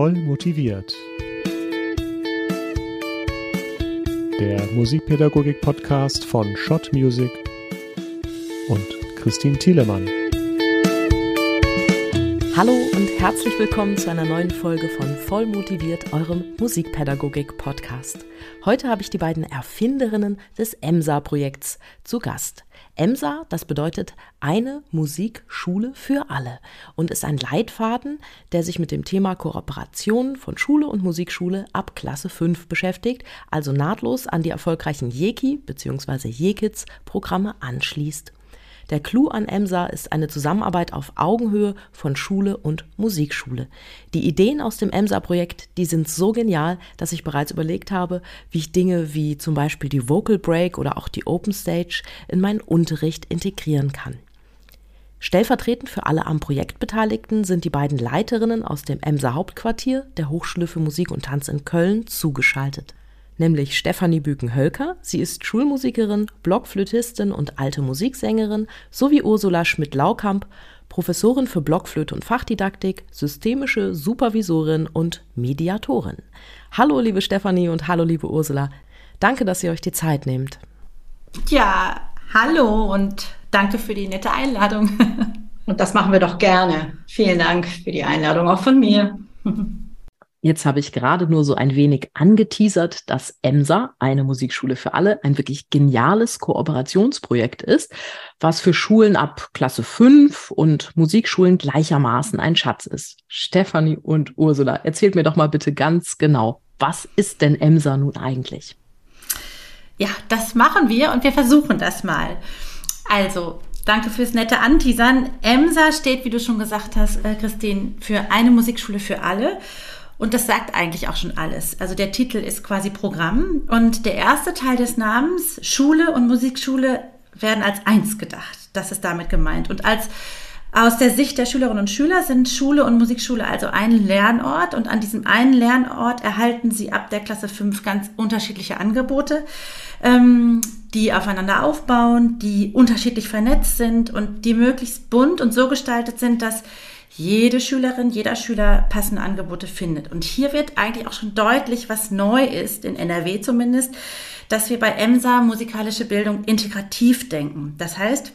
Voll motiviert. Der Musikpädagogik-Podcast von Schott Music und Christine Thielemann. Hallo und herzlich willkommen zu einer neuen Folge von Voll motiviert, eurem Musikpädagogik-Podcast. Heute habe ich die beiden Erfinderinnen des EMSA-Projekts zu Gast. EMSA, das bedeutet eine Musikschule für alle und ist ein Leitfaden, der sich mit dem Thema Kooperation von Schule und Musikschule ab Klasse 5 beschäftigt, also nahtlos an die erfolgreichen Jeki bzw. Jekits Programme anschließt. Der Clou an EMSA ist eine Zusammenarbeit auf Augenhöhe von Schule und Musikschule. Die Ideen aus dem EMSA-Projekt, die sind so genial, dass ich bereits überlegt habe, wie ich Dinge wie zum Beispiel die Vocal Break oder auch die Open Stage in meinen Unterricht integrieren kann. Stellvertretend für alle am Projekt Beteiligten sind die beiden Leiterinnen aus dem EMSA Hauptquartier der Hochschule für Musik und Tanz in Köln zugeschaltet nämlich Stefanie Büken-Hölker. Sie ist Schulmusikerin, Blockflötistin und alte Musiksängerin, sowie Ursula Schmidt-Laukamp, Professorin für Blockflöte und Fachdidaktik, systemische Supervisorin und Mediatorin. Hallo, liebe Stefanie und hallo, liebe Ursula. Danke, dass ihr euch die Zeit nehmt. Ja, hallo und danke für die nette Einladung. Und das machen wir doch gerne. Vielen Dank für die Einladung auch von mir. Jetzt habe ich gerade nur so ein wenig angeteasert, dass EMSA, eine Musikschule für alle, ein wirklich geniales Kooperationsprojekt ist, was für Schulen ab Klasse 5 und Musikschulen gleichermaßen ein Schatz ist. Stefanie und Ursula, erzählt mir doch mal bitte ganz genau, was ist denn EMSA nun eigentlich? Ja, das machen wir und wir versuchen das mal. Also, danke fürs nette Anteasern. EMSA steht, wie du schon gesagt hast, äh, Christine, für eine Musikschule für alle. Und das sagt eigentlich auch schon alles. Also der Titel ist quasi Programm und der erste Teil des Namens, Schule und Musikschule, werden als eins gedacht. Das ist damit gemeint. Und als aus der Sicht der Schülerinnen und Schüler sind Schule und Musikschule also ein Lernort und an diesem einen Lernort erhalten sie ab der Klasse 5 ganz unterschiedliche Angebote, ähm, die aufeinander aufbauen, die unterschiedlich vernetzt sind und die möglichst bunt und so gestaltet sind, dass jede Schülerin, jeder Schüler passende Angebote findet. Und hier wird eigentlich auch schon deutlich, was neu ist, in NRW zumindest, dass wir bei EMSA musikalische Bildung integrativ denken. Das heißt,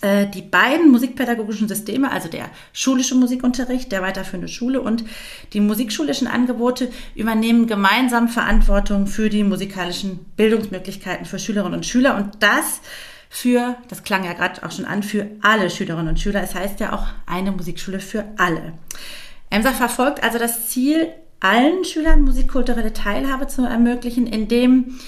äh, die beiden musikpädagogischen Systeme, also der schulische Musikunterricht, der weiterführende Schule und die musikschulischen Angebote übernehmen gemeinsam Verantwortung für die musikalischen Bildungsmöglichkeiten für Schülerinnen und Schüler. Und das für, das klang ja gerade auch schon an, für alle Schülerinnen und Schüler. Es heißt ja auch eine Musikschule für alle. EMSA verfolgt also das Ziel, allen Schülern musikkulturelle Teilhabe zu ermöglichen, indem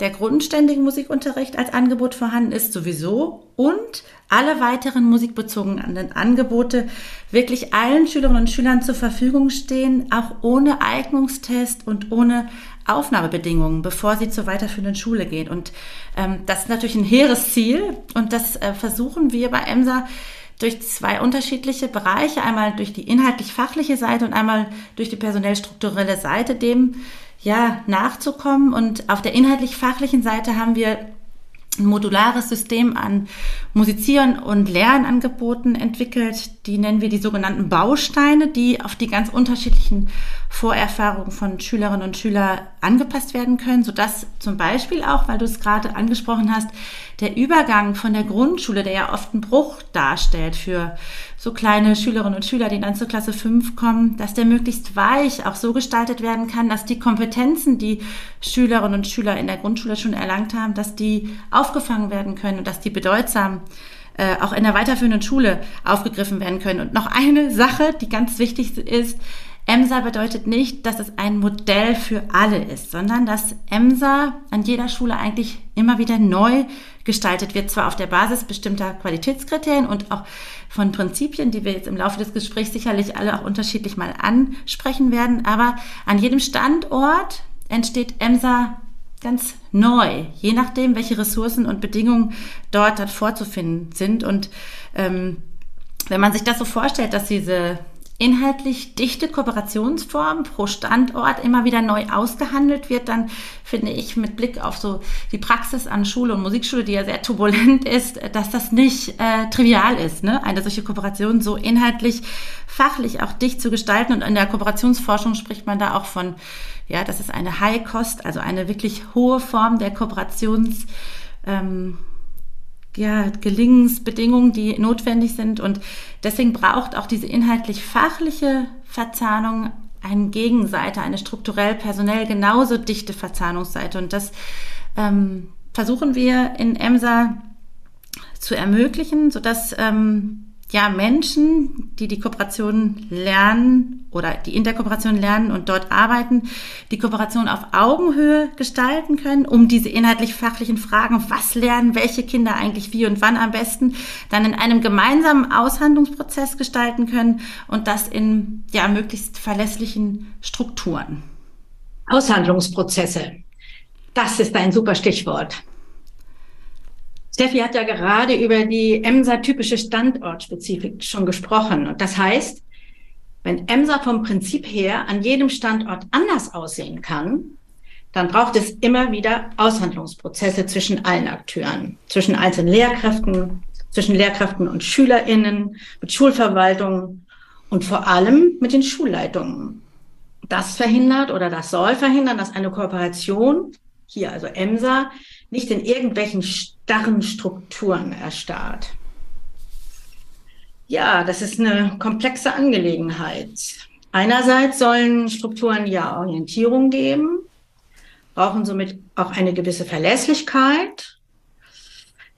der grundständige Musikunterricht als Angebot vorhanden ist sowieso und alle weiteren musikbezogenen Angebote wirklich allen Schülerinnen und Schülern zur Verfügung stehen, auch ohne Eignungstest und ohne Aufnahmebedingungen, bevor sie zur weiterführenden Schule gehen. Und ähm, das ist natürlich ein hehres Ziel und das äh, versuchen wir bei EMSA durch zwei unterschiedliche Bereiche, einmal durch die inhaltlich-fachliche Seite und einmal durch die personell-strukturelle Seite dem ja nachzukommen. Und auf der inhaltlich-fachlichen Seite haben wir ein modulares System an Musizieren und Lernangeboten entwickelt. Die nennen wir die sogenannten Bausteine, die auf die ganz unterschiedlichen Vorerfahrungen von Schülerinnen und Schülern angepasst werden können, sodass zum Beispiel auch, weil du es gerade angesprochen hast, der Übergang von der Grundschule, der ja oft einen Bruch darstellt für so kleine Schülerinnen und Schüler, die dann zur Klasse 5 kommen, dass der möglichst weich auch so gestaltet werden kann, dass die Kompetenzen, die Schülerinnen und Schüler in der Grundschule schon erlangt haben, dass die aufgefangen werden können und dass die bedeutsam äh, auch in der weiterführenden Schule aufgegriffen werden können. Und noch eine Sache, die ganz wichtig ist, EMSA bedeutet nicht, dass es ein Modell für alle ist, sondern dass EMSA an jeder Schule eigentlich immer wieder neu gestaltet wird, zwar auf der Basis bestimmter Qualitätskriterien und auch von Prinzipien, die wir jetzt im Laufe des Gesprächs sicherlich alle auch unterschiedlich mal ansprechen werden, aber an jedem Standort entsteht EMSA ganz neu, je nachdem, welche Ressourcen und Bedingungen dort, dort vorzufinden sind. Und ähm, wenn man sich das so vorstellt, dass diese inhaltlich dichte Kooperationsform pro Standort immer wieder neu ausgehandelt wird, dann finde ich mit Blick auf so die Praxis an Schule und Musikschule, die ja sehr turbulent ist, dass das nicht äh, trivial ist, ne? eine solche Kooperation so inhaltlich, fachlich auch dicht zu gestalten. Und in der Kooperationsforschung spricht man da auch von, ja, das ist eine High Cost, also eine wirklich hohe Form der Kooperations ähm, ja, Gelingensbedingungen, die notwendig sind. Und deswegen braucht auch diese inhaltlich-fachliche Verzahnung eine Gegenseite, eine strukturell, personell genauso dichte Verzahnungsseite. Und das ähm, versuchen wir in EMSA zu ermöglichen, sodass ähm, ja, Menschen, die die Kooperation lernen oder die in der Kooperation lernen und dort arbeiten, die Kooperation auf Augenhöhe gestalten können, um diese inhaltlich-fachlichen Fragen, was lernen welche Kinder eigentlich wie und wann am besten, dann in einem gemeinsamen Aushandlungsprozess gestalten können und das in ja, möglichst verlässlichen Strukturen. Aushandlungsprozesse. Das ist ein super Stichwort. Steffi hat ja gerade über die EMSA-typische Standortspezifik schon gesprochen. Und das heißt, wenn EMSA vom Prinzip her an jedem Standort anders aussehen kann, dann braucht es immer wieder Aushandlungsprozesse zwischen allen Akteuren, zwischen einzelnen Lehrkräften, zwischen Lehrkräften und SchülerInnen, mit Schulverwaltungen und vor allem mit den Schulleitungen. Das verhindert oder das soll verhindern, dass eine Kooperation, hier also EMSA, nicht in irgendwelchen starren Strukturen erstarrt. Ja, das ist eine komplexe Angelegenheit. Einerseits sollen Strukturen ja Orientierung geben, brauchen somit auch eine gewisse Verlässlichkeit.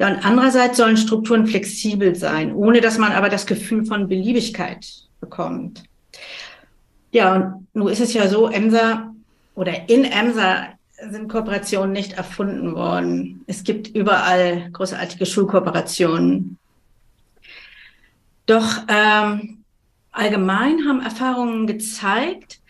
Ja, und andererseits sollen Strukturen flexibel sein, ohne dass man aber das Gefühl von Beliebigkeit bekommt. Ja, und nun ist es ja so, EMSA oder in EMSA sind Kooperationen nicht erfunden worden. Es gibt überall großartige Schulkooperationen. Doch ähm, allgemein haben Erfahrungen gezeigt,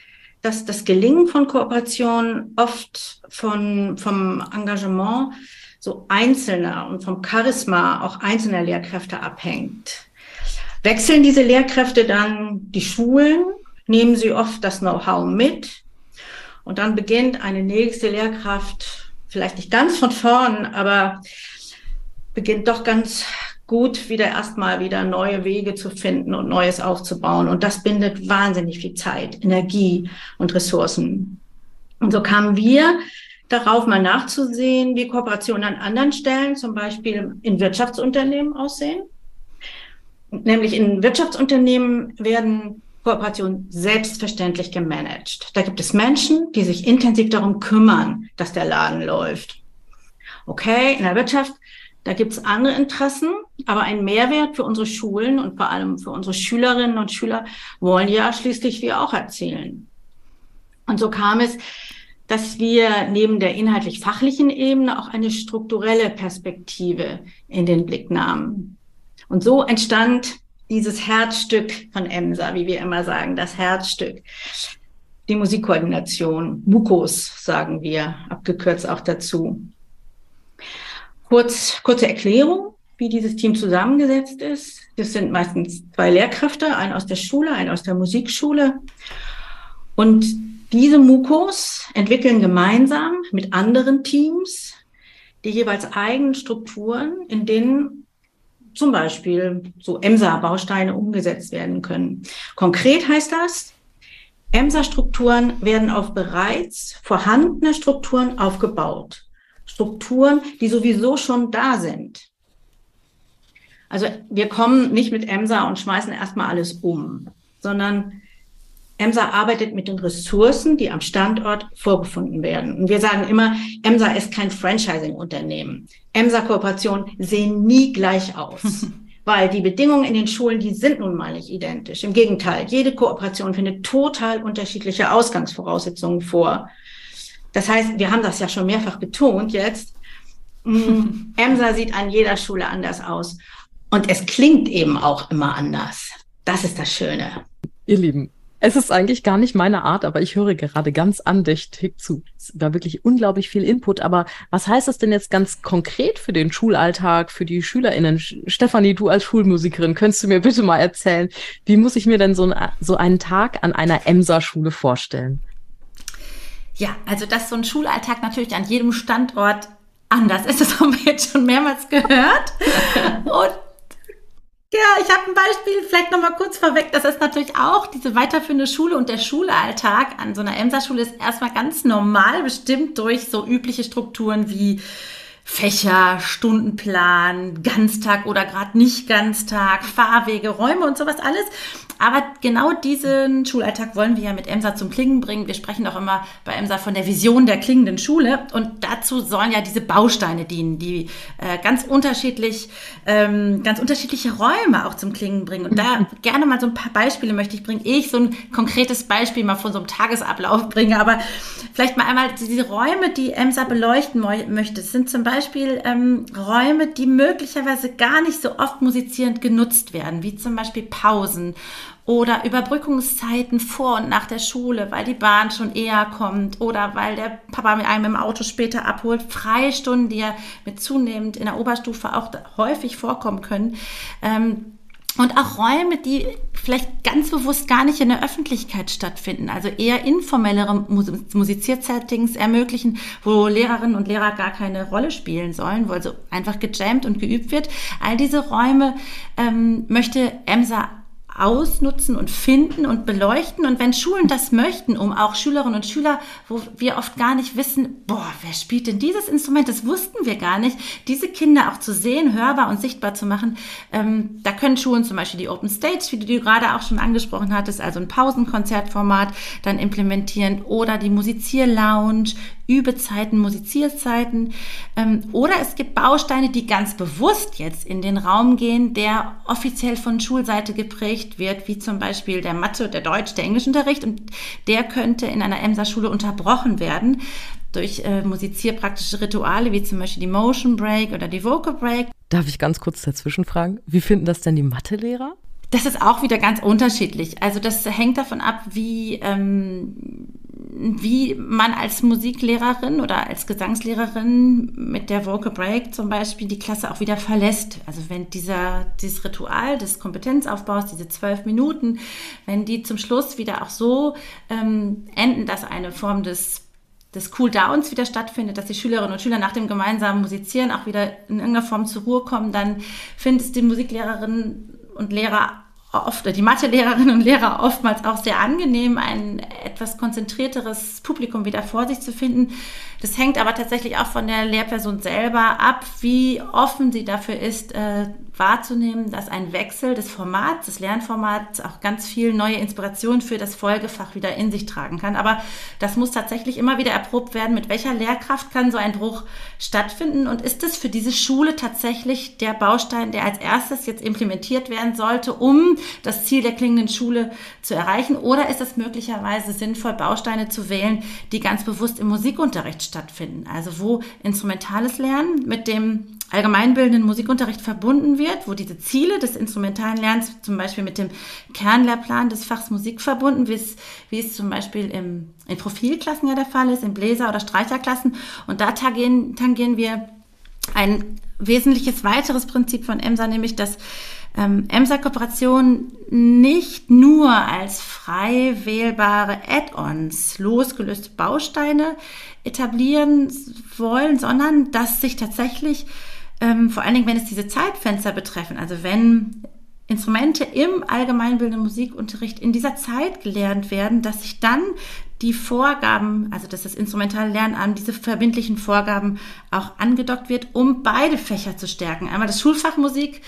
dass das Gelingen von Kooperationen oft von, vom Engagement so einzelner und vom Charisma auch einzelner Lehrkräfte abhängt. Wechseln diese Lehrkräfte dann die Schulen, nehmen sie oft das Know-how mit und dann beginnt eine nächste Lehrkraft, vielleicht nicht ganz von vorn, aber beginnt doch ganz gut wieder erstmal wieder neue Wege zu finden und Neues aufzubauen. Und das bindet wahnsinnig viel Zeit, Energie und Ressourcen. Und so kamen wir darauf, mal nachzusehen, wie Kooperationen an anderen Stellen, zum Beispiel in Wirtschaftsunternehmen aussehen. Nämlich in Wirtschaftsunternehmen werden Kooperation selbstverständlich gemanagt. Da gibt es Menschen, die sich intensiv darum kümmern, dass der Laden läuft. Okay, in der Wirtschaft, da gibt es andere Interessen, aber ein Mehrwert für unsere Schulen und vor allem für unsere Schülerinnen und Schüler wollen ja schließlich wir auch erzielen. Und so kam es, dass wir neben der inhaltlich-fachlichen Ebene auch eine strukturelle Perspektive in den Blick nahmen. Und so entstand dieses Herzstück von EMSA, wie wir immer sagen, das Herzstück. Die Musikkoordination, MUKOS sagen wir, abgekürzt auch dazu. Kurz, kurze Erklärung, wie dieses Team zusammengesetzt ist. Das sind meistens zwei Lehrkräfte, ein aus der Schule, ein aus der Musikschule. Und diese MUKOs entwickeln gemeinsam mit anderen Teams die jeweils eigenen Strukturen, in denen zum Beispiel so EMSA-Bausteine umgesetzt werden können. Konkret heißt das, EMSA-Strukturen werden auf bereits vorhandene Strukturen aufgebaut. Strukturen, die sowieso schon da sind. Also wir kommen nicht mit EMSA und schmeißen erstmal alles um, sondern EMSA arbeitet mit den Ressourcen, die am Standort vorgefunden werden. Und wir sagen immer, EMSA ist kein Franchising-Unternehmen. EMSA-Kooperationen sehen nie gleich aus. weil die Bedingungen in den Schulen, die sind nun mal nicht identisch. Im Gegenteil, jede Kooperation findet total unterschiedliche Ausgangsvoraussetzungen vor. Das heißt, wir haben das ja schon mehrfach betont jetzt. Mm, EMSA sieht an jeder Schule anders aus. Und es klingt eben auch immer anders. Das ist das Schöne. Ihr Lieben, Es ist eigentlich gar nicht meine Art, aber ich höre gerade ganz andächtig zu. Es war wirklich unglaublich viel Input. Aber was heißt das denn jetzt ganz konkret für den Schulalltag, für die SchülerInnen? Stefanie, du als Schulmusikerin, könntest du mir bitte mal erzählen, wie muss ich mir denn so, ein, so einen Tag an einer Emser-Schule vorstellen? Ja, also dass so ein Schulalltag natürlich an jedem Standort anders ist, das haben wir jetzt schon mehrmals gehört. Und ja, ich habe ein Beispiel, vielleicht nochmal kurz vorweg. Das ist natürlich auch diese weiterführende Schule und der Schulalltag an so einer Emser-Schule ist erstmal ganz normal bestimmt durch so übliche Strukturen wie Fächer, Stundenplan, Ganztag oder gerade nicht Ganztag, Fahrwege, Räume und sowas alles. Aber genau diesen Schulalltag wollen wir ja mit EMSA zum Klingen bringen. Wir sprechen auch immer bei EMSA von der Vision der klingenden Schule. Und dazu sollen ja diese Bausteine dienen, die äh, ganz unterschiedlich, ähm, ganz unterschiedliche Räume auch zum Klingen bringen. Und da gerne mal so ein paar Beispiele möchte ich bringen. Ich so ein konkretes Beispiel mal von so einem Tagesablauf bringe. Aber vielleicht mal einmal diese Räume, die EMSA beleuchten möchte. Das sind zum Beispiel ähm, Räume, die möglicherweise gar nicht so oft musizierend genutzt werden, wie zum Beispiel Pausen oder Überbrückungszeiten vor und nach der Schule, weil die Bahn schon eher kommt oder weil der Papa mit einem im Auto später abholt. Freistunden, die ja mit zunehmend in der Oberstufe auch häufig vorkommen können. Ähm, und auch Räume, die vielleicht ganz bewusst gar nicht in der Öffentlichkeit stattfinden, also eher informellere Musiziersettings ermöglichen, wo Lehrerinnen und Lehrer gar keine Rolle spielen sollen, wo also einfach gejammt und geübt wird. All diese Räume ähm, möchte EMSA ausnutzen und finden und beleuchten. Und wenn Schulen das möchten, um auch Schülerinnen und Schüler, wo wir oft gar nicht wissen, boah, wer spielt denn dieses Instrument? Das wussten wir gar nicht. Diese Kinder auch zu sehen, hörbar und sichtbar zu machen, ähm, da können Schulen zum Beispiel die Open Stage, wie du gerade auch schon angesprochen hattest, also ein Pausenkonzertformat dann implementieren oder die Musizierlounge, Übezeiten, Musizierzeiten. Ähm, oder es gibt Bausteine, die ganz bewusst jetzt in den Raum gehen, der offiziell von Schulseite geprägt wird, wie zum Beispiel der Mathe, der Deutsch, der Englischunterricht. Und der könnte in einer Emser-Schule unterbrochen werden durch äh, musizierpraktische Rituale, wie zum Beispiel die Motion Break oder die Vocal Break. Darf ich ganz kurz dazwischen fragen? Wie finden das denn die Mathelehrer? Das ist auch wieder ganz unterschiedlich. Also das hängt davon ab, wie, ähm, wie man als Musiklehrerin oder als Gesangslehrerin mit der Vocal Break zum Beispiel die Klasse auch wieder verlässt. Also wenn dieser, dieses Ritual des Kompetenzaufbaus, diese zwölf Minuten, wenn die zum Schluss wieder auch so ähm, enden, dass eine Form des des Cooldowns wieder stattfindet, dass die Schülerinnen und Schüler nach dem gemeinsamen Musizieren auch wieder in irgendeiner Form zur Ruhe kommen, dann findet es die Musiklehrerinnen und Lehrer oft, die Mathelehrerinnen und Lehrer oftmals auch sehr angenehm, ein etwas konzentrierteres Publikum wieder vor sich zu finden. Das hängt aber tatsächlich auch von der Lehrperson selber ab, wie offen sie dafür ist, äh, wahrzunehmen, dass ein Wechsel des Formats, des Lernformats auch ganz viel neue Inspiration für das Folgefach wieder in sich tragen kann. Aber das muss tatsächlich immer wieder erprobt werden, mit welcher Lehrkraft kann so ein Bruch stattfinden und ist es für diese Schule tatsächlich der Baustein, der als erstes jetzt implementiert werden sollte, um das Ziel der klingenden Schule zu erreichen? Oder ist es möglicherweise sinnvoll, Bausteine zu wählen, die ganz bewusst im Musikunterricht stattfinden? Also wo instrumentales Lernen mit dem allgemeinbildenden Musikunterricht verbunden wird, wo diese Ziele des instrumentalen Lernens zum Beispiel mit dem Kernlehrplan des Fachs Musik verbunden, wie es, wie es zum Beispiel im, in Profilklassen ja der Fall ist, in Bläser- oder Streicherklassen. Und da tangieren, tangieren wir ein wesentliches weiteres Prinzip von EMSA, nämlich dass ähm, EMSA-Kooperationen nicht nur als frei wählbare Add-ons, losgelöste Bausteine etablieren wollen, sondern dass sich tatsächlich ähm, vor allen Dingen, wenn es diese Zeitfenster betreffen, also wenn Instrumente im allgemeinbildenden Musikunterricht in dieser Zeit gelernt werden, dass sich dann die Vorgaben, also dass das instrumentale Lernen an diese verbindlichen Vorgaben auch angedockt wird, um beide Fächer zu stärken. Einmal das Schulfach Musik,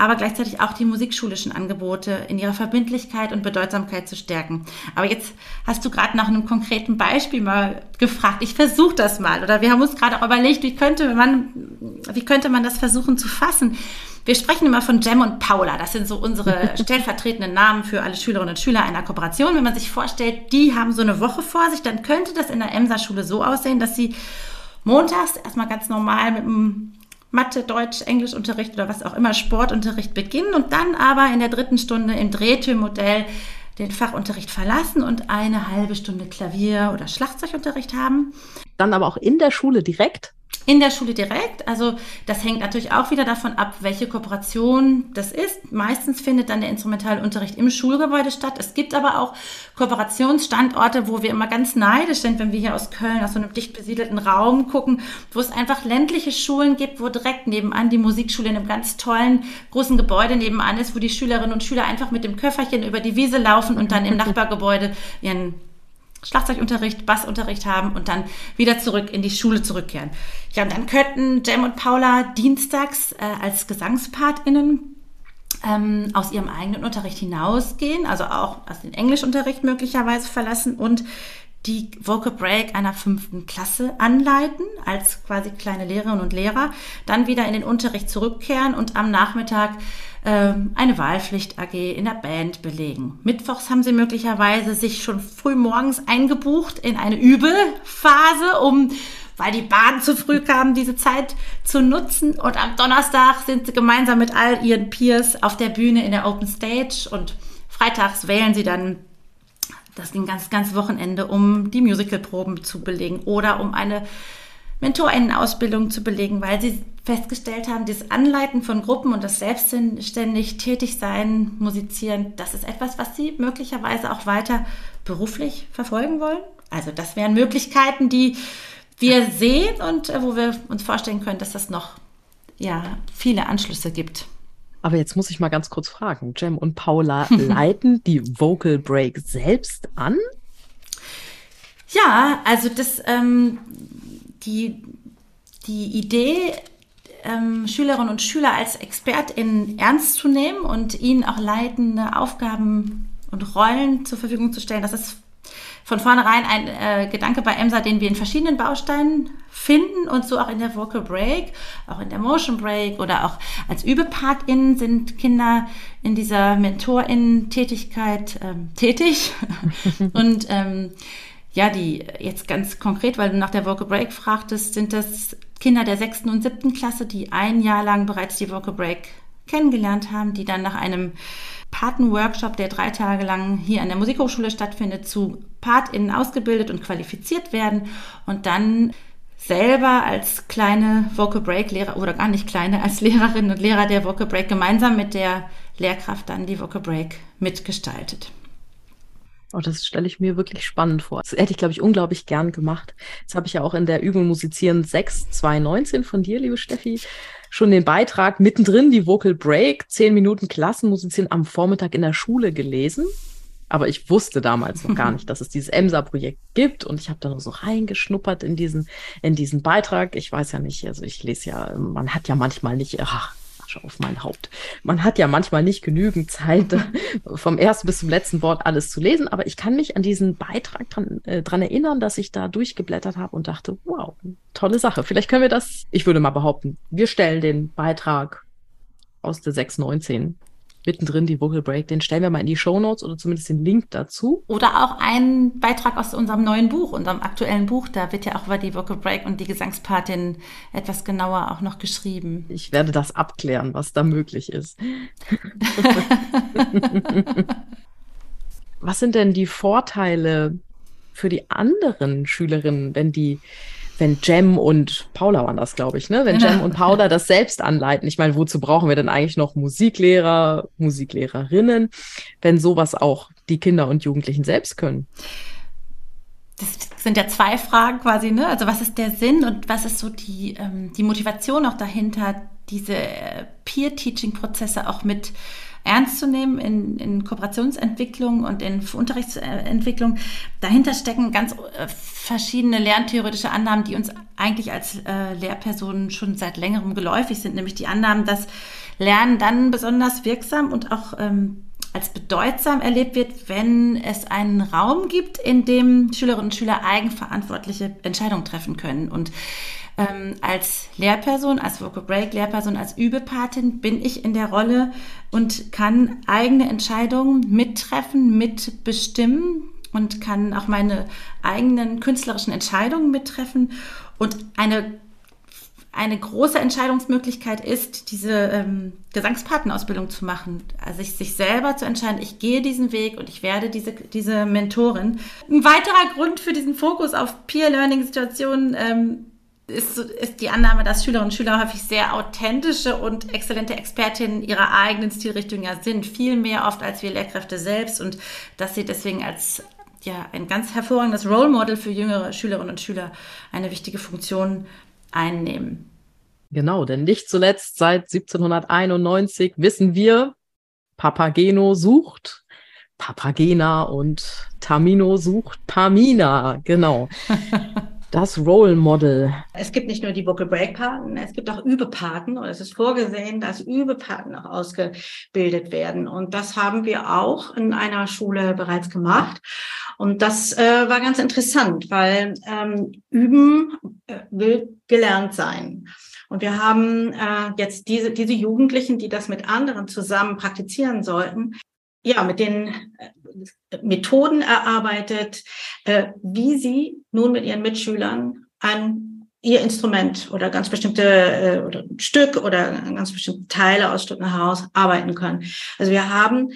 aber gleichzeitig auch die musikschulischen Angebote in ihrer Verbindlichkeit und Bedeutsamkeit zu stärken. Aber jetzt hast du gerade nach einem konkreten Beispiel mal gefragt. Ich versuche das mal. Oder wir haben uns gerade auch überlegt, wie könnte man, wie könnte man das versuchen zu fassen? Wir sprechen immer von Jem und Paula. Das sind so unsere stellvertretenden Namen für alle Schülerinnen und Schüler einer Kooperation. Wenn man sich vorstellt, die haben so eine Woche vor sich, dann könnte das in der EMSA-Schule so aussehen, dass sie montags erstmal ganz normal mit einem Mathe, Deutsch, Englischunterricht oder was auch immer, Sportunterricht beginnen und dann aber in der dritten Stunde im Drehtürmodell den Fachunterricht verlassen und eine halbe Stunde Klavier- oder Schlagzeugunterricht haben. Dann aber auch in der Schule direkt? In der Schule direkt. Also das hängt natürlich auch wieder davon ab, welche Kooperation das ist. Meistens findet dann der Instrumentalunterricht im Schulgebäude statt. Es gibt aber auch Kooperationsstandorte, wo wir immer ganz neidisch sind, wenn wir hier aus Köln aus so einem dicht besiedelten Raum gucken, wo es einfach ländliche Schulen gibt, wo direkt nebenan die Musikschule in einem ganz tollen großen Gebäude nebenan ist, wo die Schülerinnen und Schüler einfach mit dem Köfferchen über die Wiese laufen und dann im Nachbargebäude ihren Schlagzeugunterricht, Bassunterricht haben und dann wieder zurück in die Schule zurückkehren. Ja, und dann könnten Jem und Paula dienstags äh, als GesangspartInnen ähm, aus ihrem eigenen Unterricht hinausgehen, also auch aus dem Englischunterricht möglicherweise verlassen und die Vocal Break einer fünften Klasse anleiten, als quasi kleine Lehrerinnen und Lehrer, dann wieder in den Unterricht zurückkehren und am Nachmittag ähm, eine Wahlpflicht AG in der Band belegen. Mittwochs haben sie möglicherweise sich schon früh morgens eingebucht in eine Übephase, um weil die Bahn zu früh kam, diese Zeit zu nutzen. Und am Donnerstag sind sie gemeinsam mit all ihren Peers auf der Bühne in der Open Stage und freitags wählen sie dann das ging ganz, ganz Wochenende, um die Musicalproben zu belegen oder um eine Mentorinnenausbildung zu belegen, weil sie festgestellt haben, das Anleiten von Gruppen und das selbstständig tätig sein, musizieren, das ist etwas, was sie möglicherweise auch weiter beruflich verfolgen wollen. Also das wären Möglichkeiten, die wir sehen und äh, wo wir uns vorstellen können, dass das noch ja, viele Anschlüsse gibt. Aber jetzt muss ich mal ganz kurz fragen. Jem und Paula leiten die Vocal Break selbst an? Ja, also das, ähm, die, die Idee, ähm, Schülerinnen und Schüler als ExpertInnen ernst zu nehmen und ihnen auch leitende Aufgaben und Rollen zur Verfügung zu stellen, das ist von vornherein ein äh, Gedanke bei EMSA, den wir in verschiedenen Bausteinen finden und so auch in der Vocal Break, auch in der Motion Break oder auch als ÜbepartInnen sind Kinder in dieser MentorInnen-Tätigkeit ähm, tätig. und ähm, ja, die jetzt ganz konkret, weil du nach der Vocal Break fragtest, sind das Kinder der sechsten und siebten Klasse, die ein Jahr lang bereits die Vocal Break kennengelernt haben, die dann nach einem Patenworkshop, der drei Tage lang hier an der Musikhochschule stattfindet, zu PartInnen ausgebildet und qualifiziert werden und dann selber als kleine Vocal Break Lehrer oder gar nicht kleine, als Lehrerinnen und Lehrer der Vocal Break gemeinsam mit der Lehrkraft dann die Vocal Break mitgestaltet. Oh, das stelle ich mir wirklich spannend vor. Das hätte ich, glaube ich, unglaublich gern gemacht. Das habe ich ja auch in der Übung Musizieren 6 2019 von dir, liebe Steffi, schon den Beitrag mittendrin, die Vocal Break, 10 Minuten Klassenmusizieren am Vormittag in der Schule gelesen. Aber ich wusste damals noch gar nicht, dass es dieses EMSA-Projekt gibt und ich habe da nur so reingeschnuppert in diesen, in diesen Beitrag. Ich weiß ja nicht, also ich lese ja, man hat ja manchmal nicht, ach, Asche auf mein Haupt. Man hat ja manchmal nicht genügend Zeit, vom ersten bis zum letzten Wort alles zu lesen, aber ich kann mich an diesen Beitrag dran, äh, dran erinnern, dass ich da durchgeblättert habe und dachte, wow, tolle Sache. Vielleicht können wir das, ich würde mal behaupten, wir stellen den Beitrag aus der 619 mittendrin die Vocal Break, den stellen wir mal in die Show Notes oder zumindest den Link dazu. Oder auch einen Beitrag aus unserem neuen Buch, unserem aktuellen Buch. Da wird ja auch über die Vocal Break und die Gesangspartin etwas genauer auch noch geschrieben. Ich werde das abklären, was da möglich ist. was sind denn die Vorteile für die anderen Schülerinnen, wenn die wenn Jem und Paula waren das, glaube ich, ne? Wenn Jem und Paula das selbst anleiten. Ich meine, wozu brauchen wir denn eigentlich noch Musiklehrer, Musiklehrerinnen, wenn sowas auch die Kinder und Jugendlichen selbst können? Das sind ja zwei Fragen quasi, ne? Also was ist der Sinn und was ist so die, ähm, die Motivation auch dahinter, diese äh, Peer-Teaching-Prozesse auch mit ernst zu nehmen in, in Kooperationsentwicklung und in Unterrichtsentwicklung. Dahinter stecken ganz äh, verschiedene lerntheoretische Annahmen, die uns eigentlich als äh, Lehrpersonen schon seit längerem geläufig sind, nämlich die Annahmen, dass Lernen dann besonders wirksam und auch ähm, als bedeutsam erlebt wird, wenn es einen Raum gibt, in dem Schülerinnen und Schüler eigenverantwortliche Entscheidungen treffen können. Und ähm, als Lehrperson, als Vocal Break Lehrperson, als Übepatin bin ich in der Rolle und kann eigene Entscheidungen mittreffen, mitbestimmen und kann auch meine eigenen künstlerischen Entscheidungen mittreffen und eine eine große Entscheidungsmöglichkeit ist, diese ähm, Gesangspatenausbildung zu machen. Also sich, sich selber zu entscheiden, ich gehe diesen Weg und ich werde diese, diese Mentorin. Ein weiterer Grund für diesen Fokus auf Peer-Learning-Situationen ähm, ist, ist die Annahme, dass Schülerinnen und Schüler häufig sehr authentische und exzellente Expertinnen ihrer eigenen Stilrichtung ja sind. Viel mehr oft als wir Lehrkräfte selbst und dass sie deswegen als ja, ein ganz hervorragendes Role Model für jüngere Schülerinnen und Schüler eine wichtige Funktion einnehmen. Genau, denn nicht zuletzt seit 1791 wissen wir, Papageno sucht Papagena und Tamino sucht Pamina. Genau. Das Role Model. Es gibt nicht nur die Vocal Break Paten, es gibt auch Übepaten und es ist vorgesehen, dass Übepaten auch ausgebildet werden. Und das haben wir auch in einer Schule bereits gemacht. Und das äh, war ganz interessant, weil ähm, Üben äh, will gelernt sein. Und wir haben äh, jetzt diese, diese Jugendlichen, die das mit anderen zusammen praktizieren sollten, ja, mit den äh, Methoden erarbeitet, äh, wie sie nun mit ihren Mitschülern an ihr Instrument oder ganz bestimmte äh, oder ein Stück oder ganz bestimmte Teile aus Stücken heraus arbeiten können. Also wir haben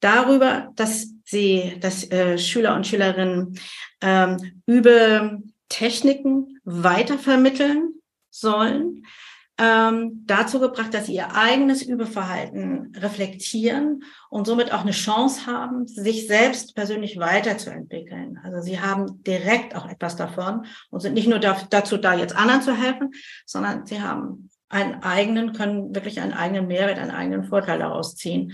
darüber, dass sie, dass Schüler und Schülerinnen ähm, über Techniken weitervermitteln sollen, ähm, dazu gebracht, dass sie ihr eigenes Überverhalten reflektieren und somit auch eine Chance haben, sich selbst persönlich weiterzuentwickeln. Also sie haben direkt auch etwas davon und sind nicht nur da, dazu da, jetzt anderen zu helfen, sondern sie haben einen eigenen, können wirklich einen eigenen Mehrwert, einen eigenen Vorteil daraus ziehen.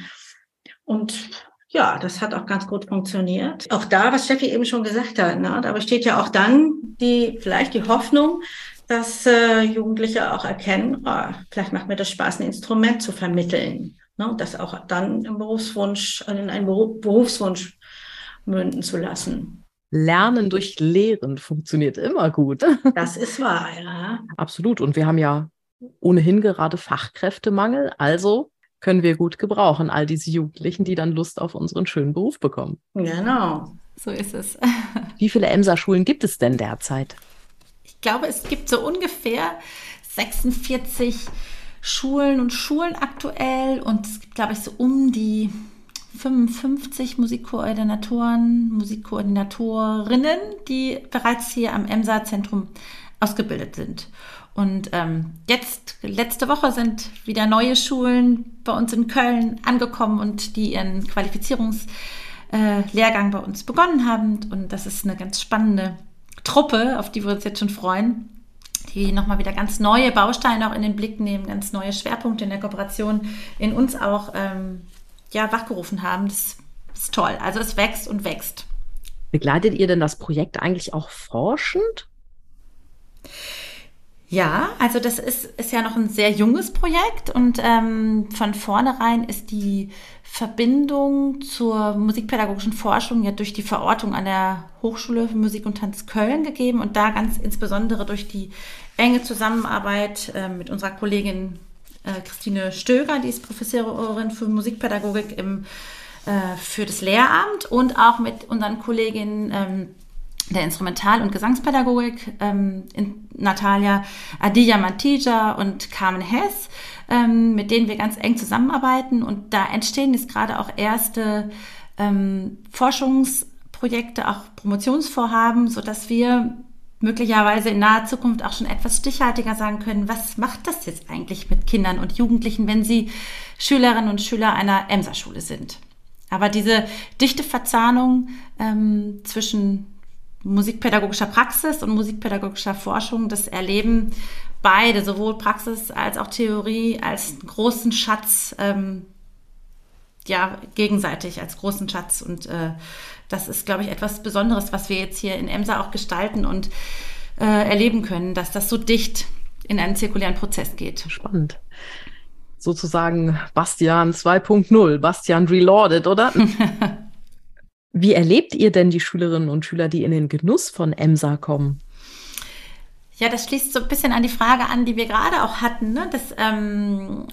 Und ja, das hat auch ganz gut funktioniert. Auch da, was Steffi eben schon gesagt hat, ne, da besteht ja auch dann die, vielleicht die Hoffnung, dass äh, Jugendliche auch erkennen, oh, vielleicht macht mir das Spaß, ein Instrument zu vermitteln. Ne? Das auch dann im Berufswunsch, in einen Berufswunsch münden zu lassen. Lernen durch Lehren funktioniert immer gut. Das ist wahr, ja. Absolut. Und wir haben ja ohnehin gerade Fachkräftemangel. Also können wir gut gebrauchen, all diese Jugendlichen, die dann Lust auf unseren schönen Beruf bekommen. Genau, so ist es. Wie viele Emser-Schulen gibt es denn derzeit? Glaube, es gibt so ungefähr 46 Schulen und Schulen aktuell und es gibt, glaube ich, so um die 55 Musikkoordinatoren, Musikkoordinatorinnen, die bereits hier am EMSA-Zentrum ausgebildet sind. Und ähm, jetzt, letzte Woche, sind wieder neue Schulen bei uns in Köln angekommen und die ihren Qualifizierungslehrgang äh, bei uns begonnen haben. Und das ist eine ganz spannende Truppe, auf die wir uns jetzt schon freuen, die nochmal wieder ganz neue Bausteine auch in den Blick nehmen, ganz neue Schwerpunkte in der Kooperation in uns auch ähm, ja, wachgerufen haben. Das ist toll. Also es wächst und wächst. Begleitet ihr denn das Projekt eigentlich auch forschend? Ja, also das ist, ist ja noch ein sehr junges Projekt und ähm, von vornherein ist die Verbindung zur musikpädagogischen Forschung ja durch die Verortung an der Hochschule für Musik und Tanz Köln gegeben und da ganz insbesondere durch die enge Zusammenarbeit äh, mit unserer Kollegin äh, Christine Stöger, die ist Professorin für Musikpädagogik im, äh, für das Lehramt und auch mit unseren Kolleginnen ähm, der Instrumental- und Gesangspädagogik, ähm, in Natalia Adia Mantija und Carmen Hess, ähm, mit denen wir ganz eng zusammenarbeiten. Und da entstehen jetzt gerade auch erste ähm, Forschungsprojekte, auch Promotionsvorhaben, so dass wir möglicherweise in naher Zukunft auch schon etwas stichhaltiger sagen können, was macht das jetzt eigentlich mit Kindern und Jugendlichen, wenn sie Schülerinnen und Schüler einer EMSA-Schule sind. Aber diese dichte Verzahnung ähm, zwischen musikpädagogischer Praxis und musikpädagogischer Forschung, das erleben beide, sowohl Praxis als auch Theorie, als großen Schatz, ähm, ja, gegenseitig als großen Schatz. Und äh, das ist, glaube ich, etwas Besonderes, was wir jetzt hier in Emsa auch gestalten und äh, erleben können, dass das so dicht in einen zirkulären Prozess geht. Spannend. Sozusagen Bastian 2.0, Bastian Reloaded, oder? Wie erlebt ihr denn die Schülerinnen und Schüler, die in den Genuss von EMSA kommen? Ja, das schließt so ein bisschen an die Frage an, die wir gerade auch hatten, ne? dass, ähm,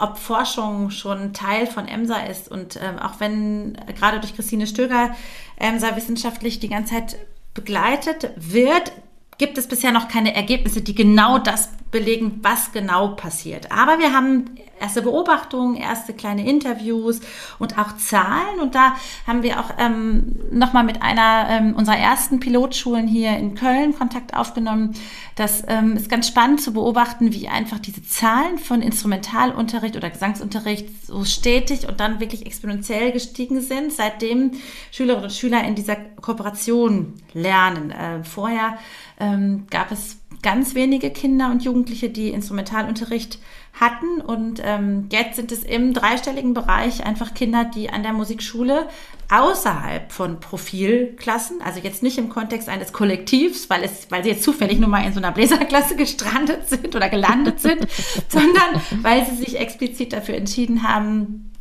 ob Forschung schon Teil von EMSA ist. Und ähm, auch wenn gerade durch Christine Stöger EMSA wissenschaftlich die ganze Zeit begleitet wird, gibt es bisher noch keine Ergebnisse, die genau das belegen, was genau passiert. Aber wir haben erste Beobachtungen, erste kleine Interviews und auch Zahlen. Und da haben wir auch ähm, nochmal mit einer ähm, unserer ersten Pilotschulen hier in Köln Kontakt aufgenommen. Das ähm, ist ganz spannend zu beobachten, wie einfach diese Zahlen von Instrumentalunterricht oder Gesangsunterricht so stetig und dann wirklich exponentiell gestiegen sind, seitdem Schülerinnen und Schüler in dieser Kooperation lernen. Äh, vorher ähm, gab es ganz wenige Kinder und Jugendliche, die Instrumentalunterricht hatten. Und ähm, jetzt sind es im dreistelligen Bereich einfach Kinder, die an der Musikschule außerhalb von Profilklassen, also jetzt nicht im Kontext eines Kollektivs, weil, es, weil sie jetzt zufällig nur mal in so einer Bläserklasse gestrandet sind oder gelandet sind, sondern weil sie sich explizit dafür entschieden haben,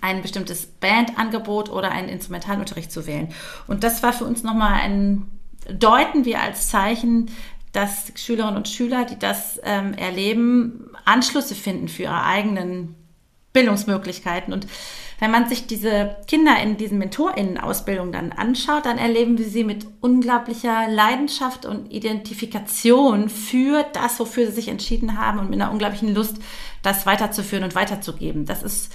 ein bestimmtes Bandangebot oder einen Instrumentalunterricht zu wählen. Und das war für uns nochmal ein, deuten wir als Zeichen, dass Schülerinnen und Schüler, die das ähm, erleben, Anschlüsse finden für ihre eigenen Bildungsmöglichkeiten. Und wenn man sich diese Kinder in diesen MentorInnen-Ausbildungen dann anschaut, dann erleben wir sie mit unglaublicher Leidenschaft und Identifikation für das, wofür sie sich entschieden haben und mit einer unglaublichen Lust, das weiterzuführen und weiterzugeben. Das ist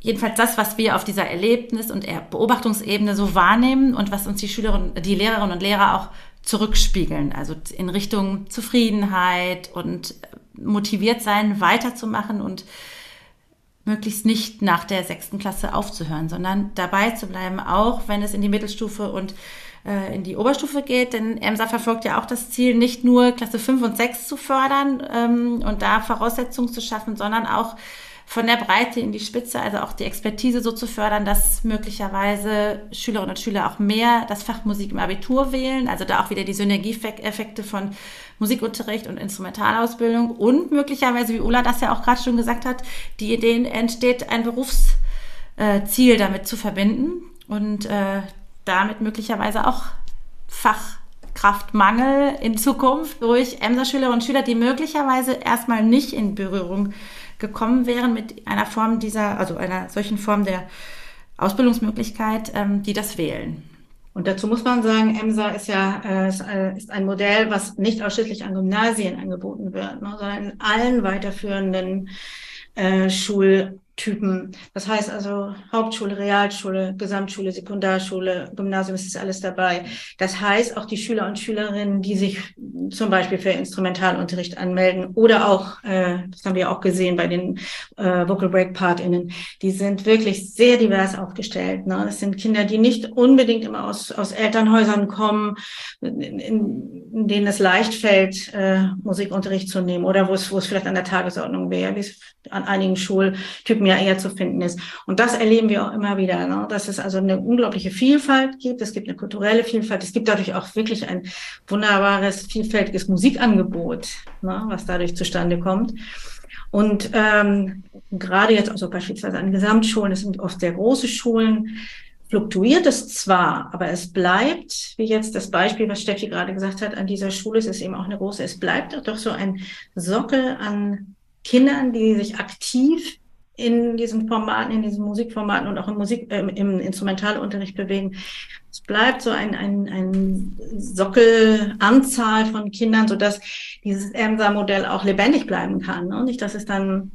jedenfalls das, was wir auf dieser Erlebnis- und Beobachtungsebene so wahrnehmen und was uns die Schülerinnen, die Lehrerinnen und Lehrer auch zurückspiegeln, also in Richtung Zufriedenheit und motiviert sein, weiterzumachen und möglichst nicht nach der sechsten Klasse aufzuhören, sondern dabei zu bleiben, auch wenn es in die Mittelstufe und äh, in die Oberstufe geht. Denn EMSA verfolgt ja auch das Ziel, nicht nur Klasse 5 und 6 zu fördern ähm, und da Voraussetzungen zu schaffen, sondern auch von der Breite in die Spitze, also auch die Expertise so zu fördern, dass möglicherweise Schülerinnen und Schüler auch mehr das Fach Musik im Abitur wählen, also da auch wieder die Synergieeffekte von Musikunterricht und Instrumentalausbildung und möglicherweise, wie Ulla das ja auch gerade schon gesagt hat, die Ideen entsteht, ein Berufsziel damit zu verbinden und äh, damit möglicherweise auch Fachkraftmangel in Zukunft durch Emser-Schülerinnen und Schüler, die möglicherweise erstmal nicht in Berührung gekommen wären mit einer Form dieser, also einer solchen Form der Ausbildungsmöglichkeit, ähm, die das wählen. Und dazu muss man sagen, EMSA ist ja äh, äh, ist ein Modell, was nicht ausschließlich an Gymnasien angeboten wird, ne, sondern in allen weiterführenden äh, Schul Typen. Das heißt also Hauptschule, Realschule, Gesamtschule, Sekundarschule, Gymnasium ist alles dabei. Das heißt auch die Schüler und Schülerinnen, die sich zum Beispiel für Instrumentalunterricht anmelden oder auch, äh, das haben wir auch gesehen bei den äh, Vocal Break PartInnen, die sind wirklich sehr divers aufgestellt. Ne? Das sind Kinder, die nicht unbedingt immer aus, aus Elternhäusern kommen, in, in denen es leicht fällt, äh, Musikunterricht zu nehmen oder wo es, wo es vielleicht an der Tagesordnung wäre, wie es an einigen Schultypen ja eher zu finden ist. Und das erleben wir auch immer wieder, ne? dass es also eine unglaubliche Vielfalt gibt. Es gibt eine kulturelle Vielfalt. Es gibt dadurch auch wirklich ein wunderbares, vielfältiges Musikangebot, ne? was dadurch zustande kommt. Und ähm, gerade jetzt also beispielsweise an Gesamtschulen, das sind oft sehr große Schulen, fluktuiert es zwar, aber es bleibt, wie jetzt das Beispiel, was Steffi gerade gesagt hat, an dieser Schule, es ist eben auch eine große, es bleibt doch so ein Sockel an Kindern, die sich aktiv in diesen Formaten, in diesen Musikformaten und auch im Musik, äh, im Instrumentalunterricht bewegen. Es bleibt so ein, ein, ein Sockelanzahl von Kindern, so dass dieses EMSA-Modell auch lebendig bleiben kann. Ne? Nicht, dass es dann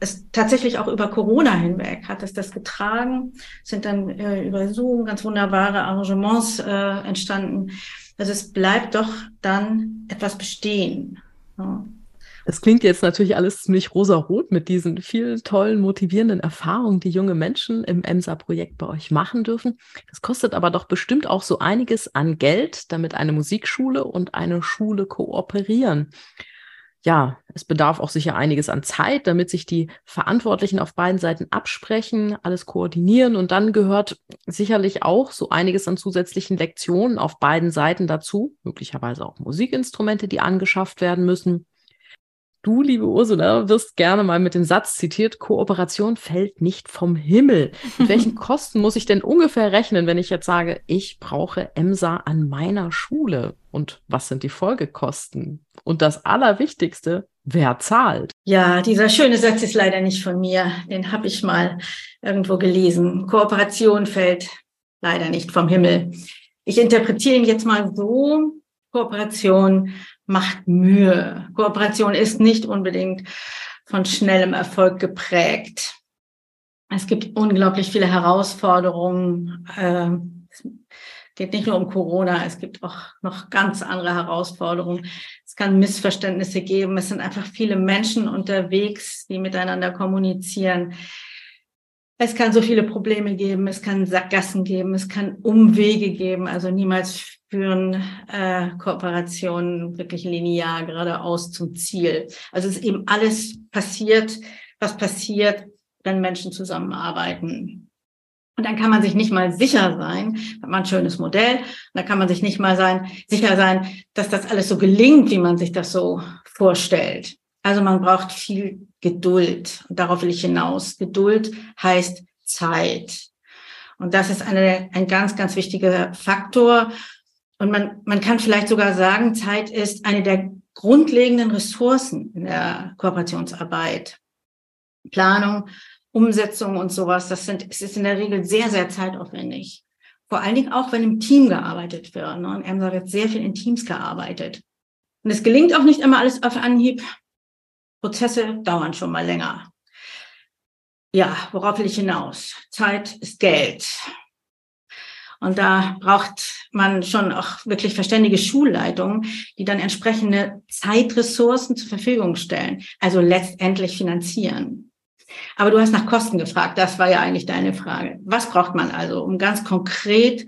es tatsächlich auch über Corona hinweg hat es das getragen, sind dann äh, über Zoom ganz wunderbare Arrangements äh, entstanden. Also es bleibt doch dann etwas bestehen. Ja. Es klingt jetzt natürlich alles ziemlich rosarot mit diesen vielen tollen, motivierenden Erfahrungen, die junge Menschen im EMSA-Projekt bei euch machen dürfen. Das kostet aber doch bestimmt auch so einiges an Geld, damit eine Musikschule und eine Schule kooperieren. Ja, es bedarf auch sicher einiges an Zeit, damit sich die Verantwortlichen auf beiden Seiten absprechen, alles koordinieren und dann gehört sicherlich auch so einiges an zusätzlichen Lektionen auf beiden Seiten dazu, möglicherweise auch Musikinstrumente, die angeschafft werden müssen. Du, liebe Ursula, wirst gerne mal mit dem Satz zitiert, Kooperation fällt nicht vom Himmel. Mit welchen Kosten muss ich denn ungefähr rechnen, wenn ich jetzt sage, ich brauche EMSA an meiner Schule? Und was sind die Folgekosten? Und das Allerwichtigste, wer zahlt? Ja, dieser schöne Satz ist leider nicht von mir. Den habe ich mal irgendwo gelesen. Kooperation fällt leider nicht vom Himmel. Ich interpretiere ihn jetzt mal so, Kooperation macht Mühe. Kooperation ist nicht unbedingt von schnellem Erfolg geprägt. Es gibt unglaublich viele Herausforderungen. Es geht nicht nur um Corona, es gibt auch noch ganz andere Herausforderungen. Es kann Missverständnisse geben. Es sind einfach viele Menschen unterwegs, die miteinander kommunizieren. Es kann so viele Probleme geben, es kann Sackgassen geben, es kann Umwege geben. Also niemals führen äh, Kooperationen wirklich linear geradeaus zum Ziel. Also es ist eben alles passiert, was passiert, wenn Menschen zusammenarbeiten. Und dann kann man sich nicht mal sicher sein, hat man ein schönes Modell, dann kann man sich nicht mal sein, sicher sein, dass das alles so gelingt, wie man sich das so vorstellt. Also man braucht viel Geduld. Und darauf will ich hinaus. Geduld heißt Zeit. Und das ist eine, ein ganz, ganz wichtiger Faktor. Und man, man kann vielleicht sogar sagen, Zeit ist eine der grundlegenden Ressourcen in der Kooperationsarbeit. Planung, Umsetzung und sowas, das sind, es ist in der Regel sehr, sehr zeitaufwendig. Vor allen Dingen auch, wenn im Team gearbeitet wird. Ne? Und EMSA wird sehr viel in Teams gearbeitet. Und es gelingt auch nicht immer alles auf Anhieb. Prozesse dauern schon mal länger. Ja, worauf will ich hinaus? Zeit ist Geld. Und da braucht man schon auch wirklich verständige Schulleitungen, die dann entsprechende Zeitressourcen zur Verfügung stellen, also letztendlich finanzieren. Aber du hast nach Kosten gefragt, das war ja eigentlich deine Frage. Was braucht man also, um ganz konkret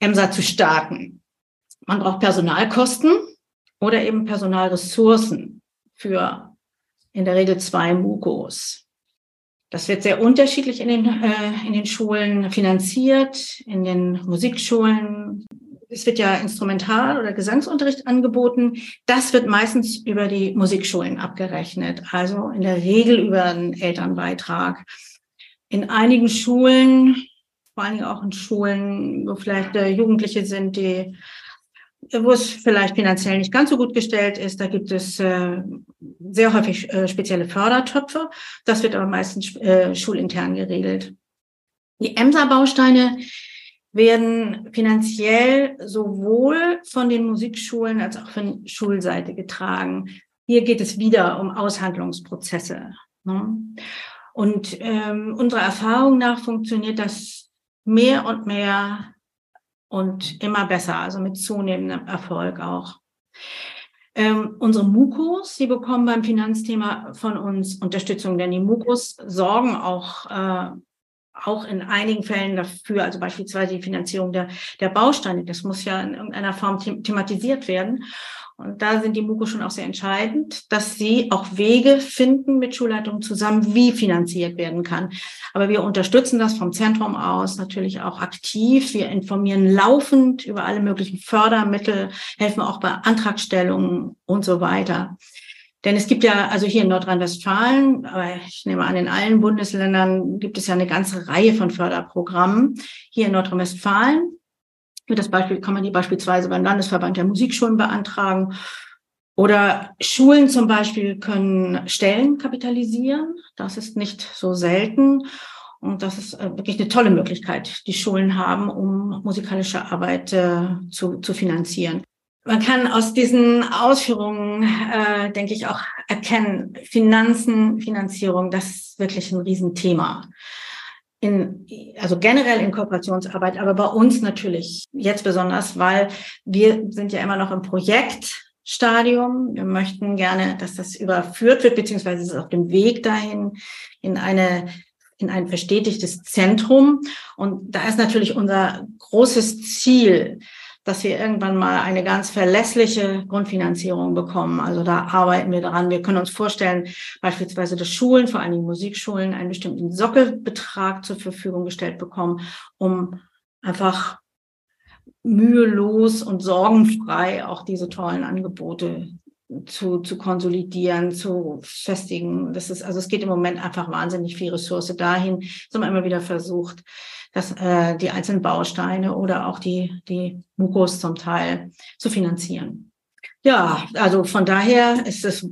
EMSA zu starten? Man braucht Personalkosten oder eben Personalressourcen für in der Regel zwei Mukos. Das wird sehr unterschiedlich in den, äh, in den Schulen finanziert, in den Musikschulen. Es wird ja Instrumental- oder Gesangsunterricht angeboten. Das wird meistens über die Musikschulen abgerechnet, also in der Regel über einen Elternbeitrag. In einigen Schulen, vor allen Dingen auch in Schulen, wo vielleicht äh, Jugendliche sind, die wo es vielleicht finanziell nicht ganz so gut gestellt ist. Da gibt es äh, sehr häufig äh, spezielle Fördertöpfe. Das wird aber meistens äh, schulintern geregelt. Die EMSA-Bausteine werden finanziell sowohl von den Musikschulen als auch von Schulseite getragen. Hier geht es wieder um Aushandlungsprozesse. Ne? Und ähm, unserer Erfahrung nach funktioniert das mehr und mehr und immer besser, also mit zunehmendem Erfolg auch. Ähm, unsere Mukos, die bekommen beim Finanzthema von uns Unterstützung, denn die Mukos sorgen auch, äh, auch in einigen Fällen dafür, also beispielsweise die Finanzierung der, der Bausteine, das muss ja in irgendeiner Form thematisiert werden. Und da sind die MUKO schon auch sehr entscheidend, dass sie auch Wege finden mit Schulleitungen zusammen, wie finanziert werden kann. Aber wir unterstützen das vom Zentrum aus natürlich auch aktiv. Wir informieren laufend über alle möglichen Fördermittel, helfen auch bei Antragstellungen und so weiter. Denn es gibt ja, also hier in Nordrhein-Westfalen, aber ich nehme an, in allen Bundesländern gibt es ja eine ganze Reihe von Förderprogrammen. Hier in Nordrhein-Westfalen für das Beispiel kann man die beispielsweise beim Landesverband der Musikschulen beantragen. Oder Schulen zum Beispiel können Stellen kapitalisieren. Das ist nicht so selten. Und das ist äh, wirklich eine tolle Möglichkeit, die Schulen haben, um musikalische Arbeit äh, zu, zu finanzieren. Man kann aus diesen Ausführungen, äh, denke ich, auch erkennen, Finanzen, Finanzierung, das ist wirklich ein Riesenthema in, also generell in Kooperationsarbeit, aber bei uns natürlich jetzt besonders, weil wir sind ja immer noch im Projektstadium. Wir möchten gerne, dass das überführt wird, beziehungsweise ist auf dem Weg dahin in eine in ein verstetigtes Zentrum. Und da ist natürlich unser großes Ziel, dass wir irgendwann mal eine ganz verlässliche Grundfinanzierung bekommen. Also da arbeiten wir daran. Wir können uns vorstellen, beispielsweise, dass Schulen, vor allem Musikschulen, einen bestimmten Sockelbetrag zur Verfügung gestellt bekommen, um einfach mühelos und sorgenfrei auch diese tollen Angebote zu, zu konsolidieren, zu festigen. Das ist, also es geht im Moment einfach wahnsinnig viel Ressource dahin. Das haben wir immer wieder versucht, dass äh, die einzelnen Bausteine oder auch die, die Mukos zum Teil zu finanzieren. Ja, also von daher ist es,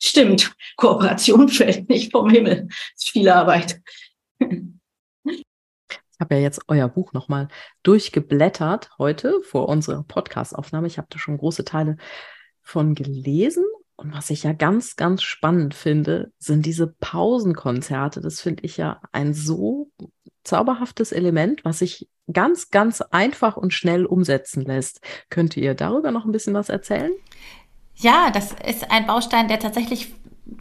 stimmt, Kooperation fällt nicht vom Himmel. Es ist viel Arbeit. Ich habe ja jetzt euer Buch nochmal durchgeblättert heute vor unserer Podcastaufnahme. Ich habe da schon große Teile von gelesen. Und was ich ja ganz, ganz spannend finde, sind diese Pausenkonzerte. Das finde ich ja ein so zauberhaftes Element, was sich ganz, ganz einfach und schnell umsetzen lässt. Könnt ihr darüber noch ein bisschen was erzählen? Ja, das ist ein Baustein, der tatsächlich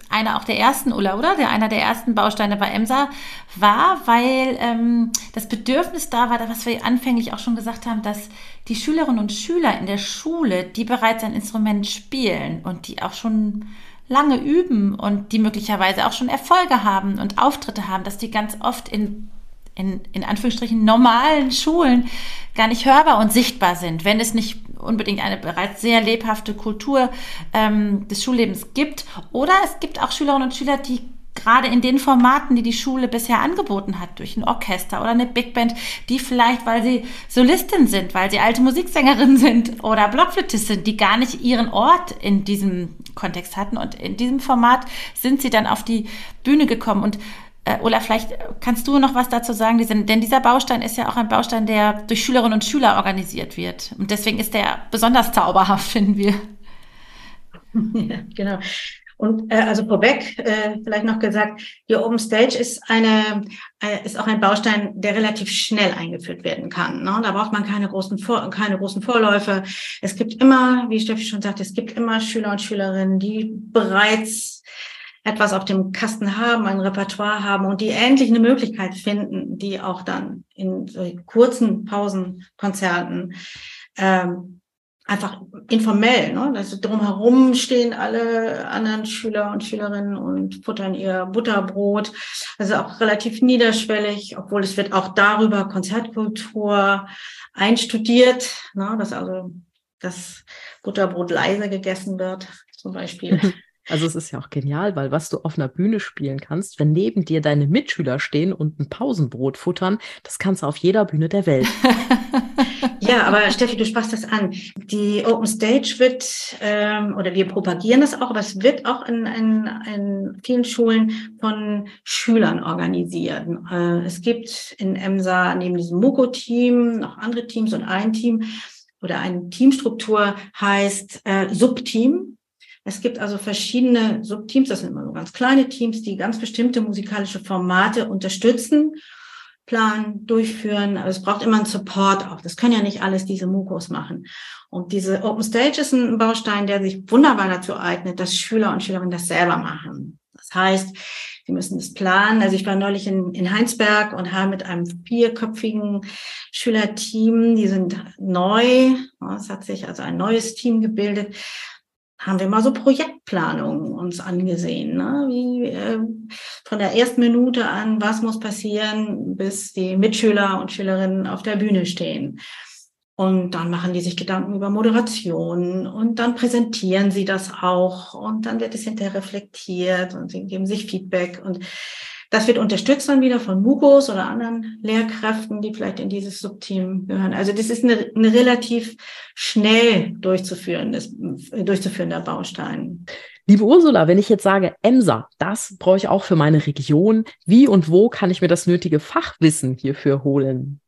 einer auch der ersten, Ulla, oder? Der einer der ersten Bausteine bei EMSA war, weil ähm, das Bedürfnis da war, was wir anfänglich auch schon gesagt haben, dass die Schülerinnen und Schüler in der Schule, die bereits ein Instrument spielen und die auch schon lange üben und die möglicherweise auch schon Erfolge haben und Auftritte haben, dass die ganz oft in in, in Anführungsstrichen normalen Schulen gar nicht hörbar und sichtbar sind, wenn es nicht unbedingt eine bereits sehr lebhafte Kultur ähm, des Schullebens gibt. Oder es gibt auch Schülerinnen und Schüler, die gerade in den Formaten, die die Schule bisher angeboten hat, durch ein Orchester oder eine Big Band, die vielleicht, weil sie Solistin sind, weil sie alte Musiksängerin sind oder Blockflötist sind, die gar nicht ihren Ort in diesem Kontext hatten. Und in diesem Format sind sie dann auf die Bühne gekommen und äh, Ola, vielleicht kannst du noch was dazu sagen, denn dieser Baustein ist ja auch ein Baustein, der durch Schülerinnen und Schüler organisiert wird. Und deswegen ist der besonders zauberhaft, finden wir. Ja, genau. Und äh, also vorweg äh, vielleicht noch gesagt, die Open Stage ist eine äh, ist auch ein Baustein, der relativ schnell eingeführt werden kann. Ne? Da braucht man keine großen Vor keine großen Vorläufe. Es gibt immer, wie Steffi schon sagte, es gibt immer Schüler und Schülerinnen, die bereits etwas auf dem Kasten haben, ein Repertoire haben und die endlich eine Möglichkeit finden, die auch dann in so kurzen Pausenkonzerten ähm, einfach informell, ne? Also drumherum stehen alle anderen Schüler und Schülerinnen und futtern ihr Butterbrot. Also auch relativ niederschwellig, obwohl es wird auch darüber Konzertkultur einstudiert, ne? dass also das Butterbrot leise gegessen wird, zum Beispiel. Also es ist ja auch genial, weil was du auf einer Bühne spielen kannst, wenn neben dir deine Mitschüler stehen und ein Pausenbrot futtern, das kannst du auf jeder Bühne der Welt. ja, aber Steffi, du sprachst das an. Die Open Stage wird, ähm, oder wir propagieren das auch, aber es wird auch in, in, in vielen Schulen von Schülern organisiert. Äh, es gibt in EMSA neben diesem MUKO-Team noch andere Teams und ein Team oder eine Teamstruktur heißt äh, Subteam. Es gibt also verschiedene Subteams, das sind immer so ganz kleine Teams, die ganz bestimmte musikalische Formate unterstützen, planen, durchführen. Aber es braucht immer einen Support auch. Das können ja nicht alles diese Mukos machen. Und diese Open Stage ist ein Baustein, der sich wunderbar dazu eignet, dass Schüler und Schülerinnen das selber machen. Das heißt, sie müssen das planen. Also ich war neulich in, in Heinsberg und habe mit einem vierköpfigen Schülerteam, die sind neu, es hat sich also ein neues Team gebildet, haben wir mal so Projektplanungen uns angesehen, ne? wie äh, von der ersten Minute an, was muss passieren, bis die Mitschüler und Schülerinnen auf der Bühne stehen. Und dann machen die sich Gedanken über Moderation und dann präsentieren sie das auch und dann wird es hinterher reflektiert und sie geben sich Feedback und das wird unterstützt dann wieder von Mugos oder anderen Lehrkräften, die vielleicht in dieses Subteam gehören. Also das ist eine, eine relativ schnell durchzuführendes, durchzuführender Baustein. Liebe Ursula, wenn ich jetzt sage, EMSA, das brauche ich auch für meine Region. Wie und wo kann ich mir das nötige Fachwissen hierfür holen?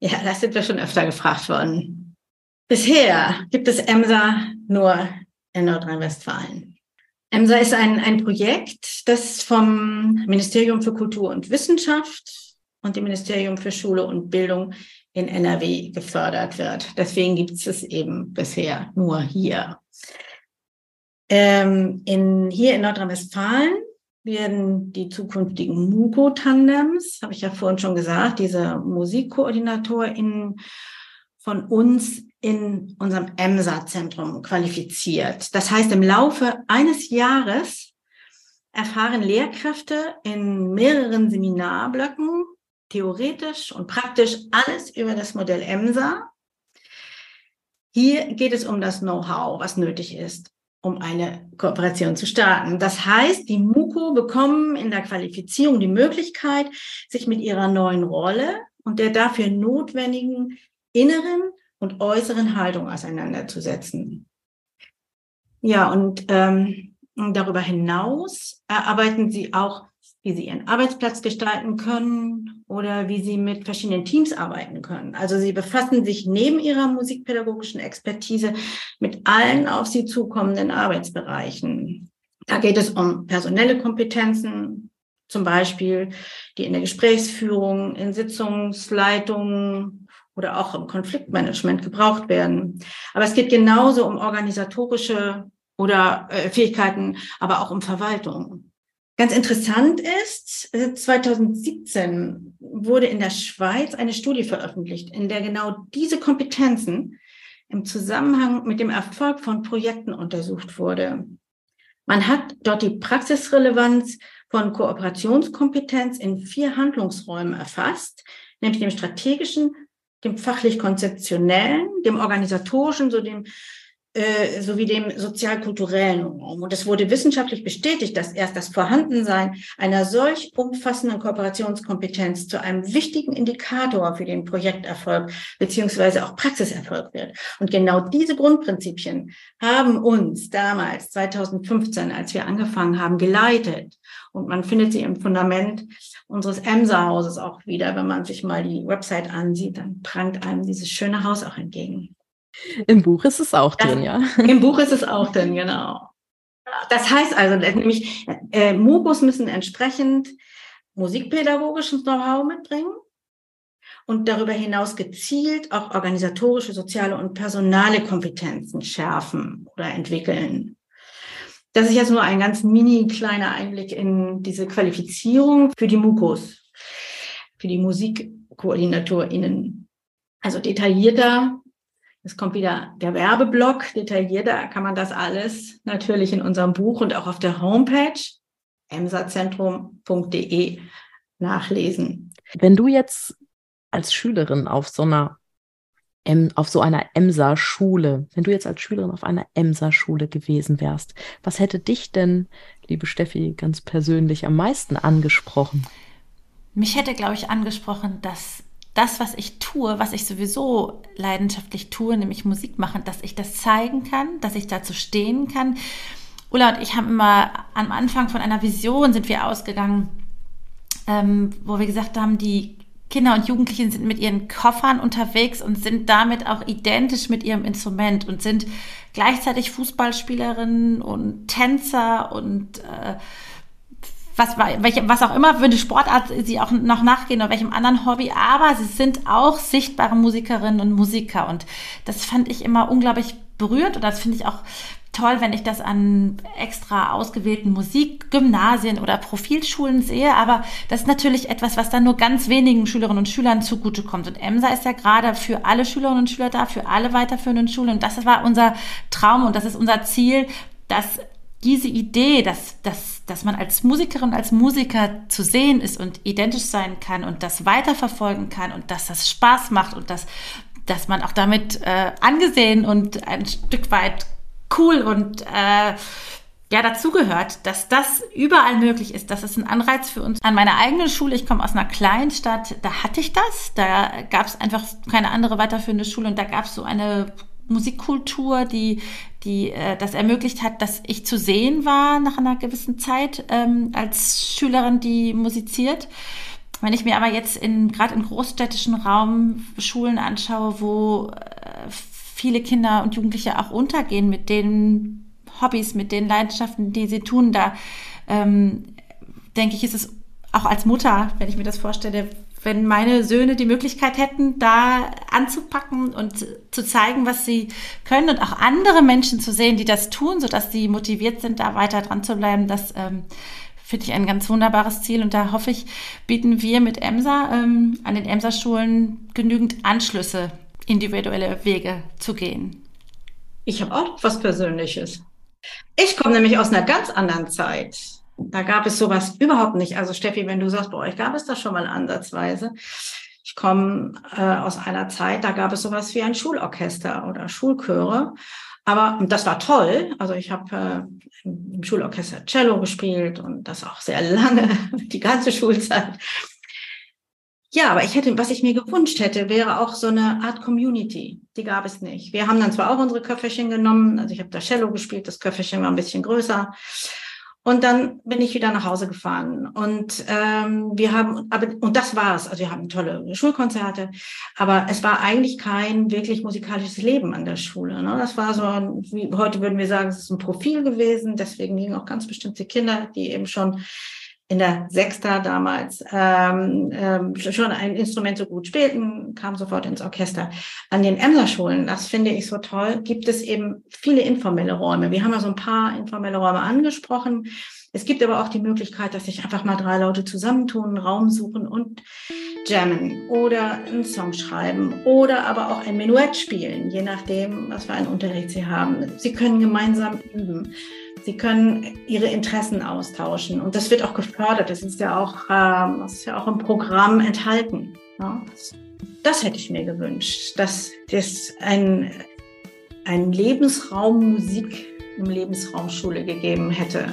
Ja, das sind wir schon öfter gefragt worden. Bisher gibt es EMSA nur in Nordrhein-Westfalen. EMSA ist ein, ein Projekt, das vom Ministerium für Kultur und Wissenschaft und dem Ministerium für Schule und Bildung in NRW gefördert wird. Deswegen gibt es es eben bisher nur hier. Ähm, in, hier in Nordrhein-Westfalen werden die zukünftigen MUKO-Tandems, habe ich ja vorhin schon gesagt, diese MusikkoordinatorInnen von uns in unserem EMSA-Zentrum qualifiziert. Das heißt, im Laufe eines Jahres erfahren Lehrkräfte in mehreren Seminarblöcken theoretisch und praktisch alles über das Modell EMSA. Hier geht es um das Know-how, was nötig ist, um eine Kooperation zu starten. Das heißt, die MUKO bekommen in der Qualifizierung die Möglichkeit, sich mit ihrer neuen Rolle und der dafür notwendigen inneren und äußeren Haltung auseinanderzusetzen. Ja, und ähm, darüber hinaus erarbeiten sie auch, wie sie ihren Arbeitsplatz gestalten können oder wie sie mit verschiedenen Teams arbeiten können. Also sie befassen sich neben ihrer musikpädagogischen Expertise mit allen auf sie zukommenden Arbeitsbereichen. Da geht es um personelle Kompetenzen, zum Beispiel die in der Gesprächsführung, in Sitzungsleitungen oder auch im Konfliktmanagement gebraucht werden. Aber es geht genauso um organisatorische oder äh, Fähigkeiten, aber auch um Verwaltung. Ganz interessant ist, 2017 wurde in der Schweiz eine Studie veröffentlicht, in der genau diese Kompetenzen im Zusammenhang mit dem Erfolg von Projekten untersucht wurde. Man hat dort die Praxisrelevanz von Kooperationskompetenz in vier Handlungsräumen erfasst, nämlich dem strategischen, dem fachlich-konzeptionellen, dem organisatorischen, so dem äh, sowie dem sozialkulturellen Raum. Und es wurde wissenschaftlich bestätigt, dass erst das Vorhandensein einer solch umfassenden Kooperationskompetenz zu einem wichtigen Indikator für den Projekterfolg beziehungsweise auch Praxiserfolg wird. Und genau diese Grundprinzipien haben uns damals, 2015, als wir angefangen haben, geleitet. Und man findet sie im Fundament unseres Emser-Hauses auch wieder. Wenn man sich mal die Website ansieht, dann prangt einem dieses schöne Haus auch entgegen. Im Buch ist es auch drin, ja. Im Buch ist es auch drin, genau. Das heißt also, nämlich äh, MOOCs müssen entsprechend musikpädagogisches Know-how mitbringen und darüber hinaus gezielt auch organisatorische, soziale und personale Kompetenzen schärfen oder entwickeln. Das ist jetzt nur ein ganz mini kleiner Einblick in diese Qualifizierung für die MUKOs, für die MusikkoordinatorInnen. Also detaillierter es kommt wieder der Werbeblock, detaillierter kann man das alles natürlich in unserem Buch und auch auf der Homepage emsazentrum.de nachlesen. Wenn du jetzt als Schülerin auf so einer auf so einer Emser-Schule, wenn du jetzt als Schülerin auf einer Emser-Schule gewesen wärst, was hätte dich denn, liebe Steffi, ganz persönlich am meisten angesprochen? Mich hätte, glaube ich, angesprochen, dass das, was ich tue, was ich sowieso leidenschaftlich tue, nämlich Musik machen, dass ich das zeigen kann, dass ich dazu stehen kann. Ulla und ich haben immer am Anfang von einer Vision sind wir ausgegangen, ähm, wo wir gesagt haben, die Kinder und Jugendlichen sind mit ihren Koffern unterwegs und sind damit auch identisch mit ihrem Instrument und sind gleichzeitig Fußballspielerinnen und Tänzer und äh, was, welche, was auch immer für eine Sportart sie auch noch nachgehen oder welchem anderen Hobby, aber sie sind auch sichtbare Musikerinnen und Musiker. Und das fand ich immer unglaublich berührt und das finde ich auch toll, wenn ich das an extra ausgewählten Musikgymnasien oder Profilschulen sehe, aber das ist natürlich etwas, was dann nur ganz wenigen Schülerinnen und Schülern zugutekommt. Und EMSA ist ja gerade für alle Schülerinnen und Schüler da, für alle weiterführenden Schulen. Und das war unser Traum und das ist unser Ziel, dass diese Idee, dass, dass, dass man als Musikerin, als Musiker zu sehen ist und identisch sein kann und das weiterverfolgen kann und dass das Spaß macht und dass, dass man auch damit äh, angesehen und ein Stück weit cool und äh, ja dazugehört, dass das überall möglich ist. Das ist ein Anreiz für uns. An meiner eigenen Schule, ich komme aus einer kleinen Stadt, da hatte ich das. Da gab es einfach keine andere weiterführende Schule und da gab es so eine Musikkultur, die, die äh, das ermöglicht hat, dass ich zu sehen war nach einer gewissen Zeit ähm, als Schülerin, die musiziert. Wenn ich mir aber jetzt in gerade im großstädtischen Raum Schulen anschaue, wo äh, viele Kinder und Jugendliche auch untergehen mit den Hobbys, mit den Leidenschaften, die sie tun, da ähm, denke ich, ist es auch als Mutter, wenn ich mir das vorstelle, wenn meine Söhne die Möglichkeit hätten, da anzupacken und zu zeigen, was sie können und auch andere Menschen zu sehen, die das tun, sodass sie motiviert sind, da weiter dran zu bleiben, das ähm, finde ich ein ganz wunderbares Ziel. Und da hoffe ich, bieten wir mit EMSA ähm, an den EMSA-Schulen genügend Anschlüsse, individuelle Wege zu gehen. Ich habe auch was Persönliches. Ich komme nämlich aus einer ganz anderen Zeit. Da gab es sowas überhaupt nicht. Also Steffi, wenn du sagst, bei euch gab es das schon mal ansatzweise. Ich komme äh, aus einer Zeit, da gab es sowas wie ein Schulorchester oder Schulchöre. Aber das war toll. Also ich habe äh, im Schulorchester Cello gespielt und das auch sehr lange, die ganze Schulzeit. Ja, aber ich hätte, was ich mir gewünscht hätte, wäre auch so eine Art Community. Die gab es nicht. Wir haben dann zwar auch unsere Köfferchen genommen, also ich habe da Cello gespielt, das Köfferchen war ein bisschen größer. Und dann bin ich wieder nach Hause gefahren. Und ähm, wir haben, aber und das war's. Also wir haben tolle Schulkonzerte, aber es war eigentlich kein wirklich musikalisches Leben an der Schule. Ne? Das war so, ein, wie heute würden wir sagen, es ist ein Profil gewesen. Deswegen gingen auch ganz bestimmte Kinder, die eben schon in der Sechster damals ähm, ähm, schon ein Instrument so gut spielten, kam sofort ins Orchester. An den Emser-Schulen, das finde ich so toll, gibt es eben viele informelle Räume. Wir haben ja so ein paar informelle Räume angesprochen. Es gibt aber auch die Möglichkeit, dass sich einfach mal drei Leute zusammentun, einen Raum suchen und jammen oder einen Song schreiben oder aber auch ein Menuett spielen, je nachdem, was für einen Unterricht sie haben. Sie können gemeinsam üben. Sie können ihre Interessen austauschen und das wird auch gefördert. Das ist ja auch, ähm, das ist ja auch im Programm enthalten. Das hätte ich mir gewünscht, dass es ein, ein Lebensraum Musik im Lebensraum Schule gegeben hätte.